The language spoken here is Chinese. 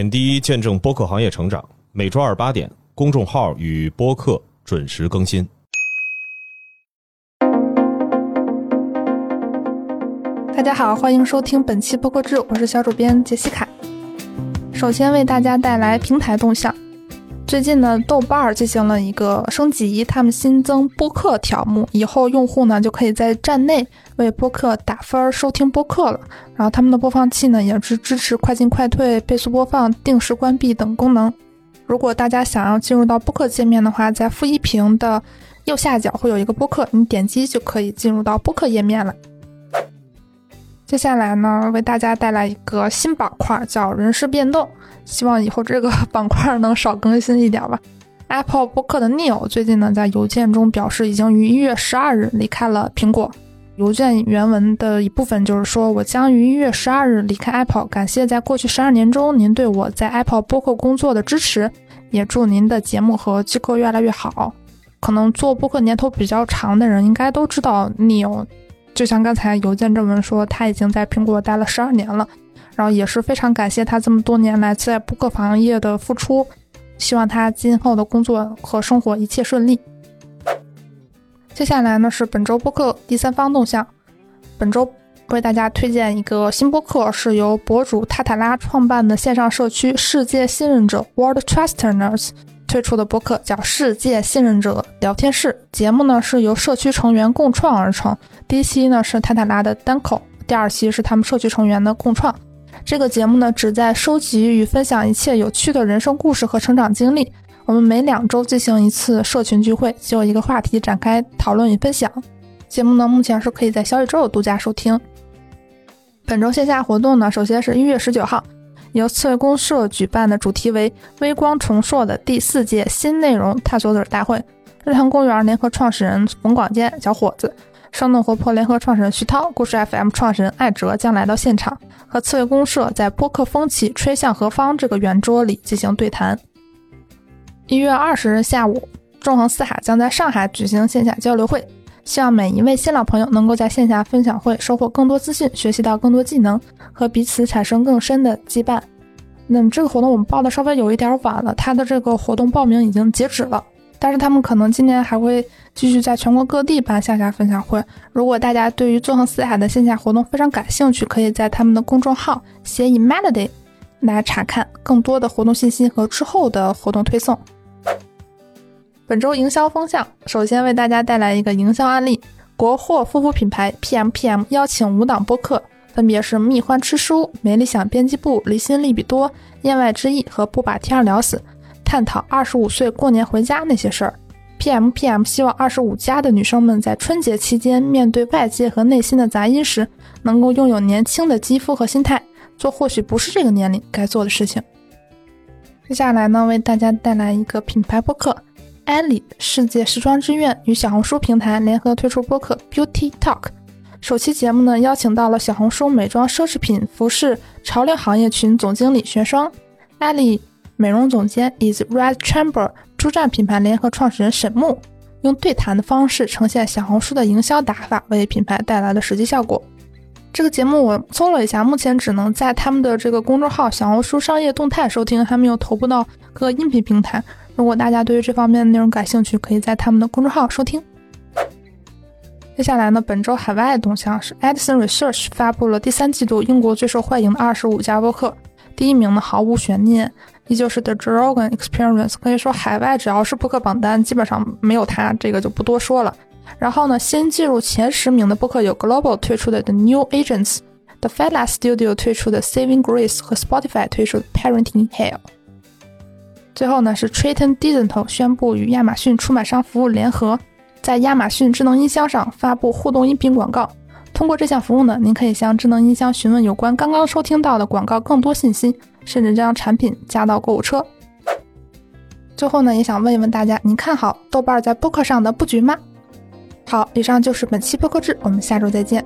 点滴见证播客行业成长，每周二八点，公众号与播客准时更新。大家好，欢迎收听本期播客志，我是小主编杰西卡。首先为大家带来平台动向。最近呢，豆瓣儿进行了一个升级，他们新增播客条目，以后用户呢就可以在站内为播客打分收听播客了。然后他们的播放器呢也是支持快进快退、倍速播放、定时关闭等功能。如果大家想要进入到播客界面的话，在负一屏的右下角会有一个播客，你点击就可以进入到播客页面了。接下来呢，为大家带来一个新板块，叫人事变动。希望以后这个板块能少更新一点吧。Apple 播客的 Neil 最近呢，在邮件中表示，已经于一月十二日离开了苹果。邮件原文的一部分就是说：“我将于一月十二日离开 Apple，感谢在过去十二年中您对我在 Apple 播客工作的支持，也祝您的节目和机构越来越好。”可能做播客年头比较长的人应该都知道 Neil。就像刚才邮件正文说，他已经在苹果待了十二年了，然后也是非常感谢他这么多年来在播客行业的付出，希望他今后的工作和生活一切顺利。接下来呢是本周播客第三方动向，本周为大家推荐一个新播客，是由博主塔塔拉创办的线上社区世界信任者 World Trusters。推出的播客叫《世界信任者聊天室》，节目呢是由社区成员共创而成。第一期呢是塔塔拉的单口，第二期是他们社区成员的共创。这个节目呢旨在收集与分享一切有趣的人生故事和成长经历。我们每两周进行一次社群聚会，就一个话题展开讨论与分享。节目呢目前是可以在小宇宙独家收听。本周线下活动呢，首先是一月十九号。由刺猬公社举办的主题为“微光重塑”的第四届新内容探索者大会，日坛公园联合创始人冯广坚小伙子、生动活泼联合创始人徐涛、故事 FM 创始人艾哲将来到现场，和刺猬公社在播客风起吹向何方这个圆桌里进行对谈。一月二十日下午，纵横四海将在上海举行线下交流会。希望每一位新老朋友能够在线下分享会收获更多资讯，学习到更多技能，和彼此产生更深的羁绊。那么这个活动我们报的稍微有一点晚了，它的这个活动报名已经截止了。但是他们可能今年还会继续在全国各地办线下分享会。如果大家对于纵横四海的线下活动非常感兴趣，可以在他们的公众号“协议 Melody” 来查看更多的活动信息和之后的活动推送。本周营销风向，首先为大家带来一个营销案例：国货护肤品牌 PMPM 邀请五档播客，分别是蜜獾吃书、没理想编辑部、离心利比多、言外之意和不把天儿聊死，探讨二十五岁过年回家那些事儿。PMPM 希望二十五加的女生们在春节期间面对外界和内心的杂音时，能够拥有年轻的肌肤和心态，做或许不是这个年龄该做的事情。接下来呢，为大家带来一个品牌播客。艾丽世界时装之愿与小红书平台联合推出播客 Beauty Talk，首期节目呢邀请到了小红书美妆奢侈品服饰潮流行业群总经理玄霜，艾丽美容总监 is Red Chamber 珠站品牌联合创始人沈木，用对谈的方式呈现小红书的营销打法，为品牌带来了实际效果。这个节目我搜了一下，目前只能在他们的这个公众号小红书商业动态收听，还没有头部到各个音频平台。如果大家对于这方面的内容感兴趣，可以在他们的公众号收听。接下来呢，本周海外的动向是 Edison Research 发布了第三季度英国最受欢迎的二十五家播客，第一名呢毫无悬念，依旧是 The Dragon Experience。可以说海外只要是播客榜单，基本上没有它，这个就不多说了。然后呢，先进入前十名的播客有 Global 推出的 The New Agents，The f a t l a Studio 推出的 Saving Grace 和 Spotify 推出的 Parenting Hell。最后呢，是 Triton Digital 宣布与亚马逊出版商服务联合，在亚马逊智能音箱上发布互动音频广告。通过这项服务呢，您可以向智能音箱询问有关刚刚收听到的广告更多信息，甚至将产品加到购物车。最后呢，也想问一问大家，您看好豆瓣在播客上的布局吗？好，以上就是本期播客志，我们下周再见。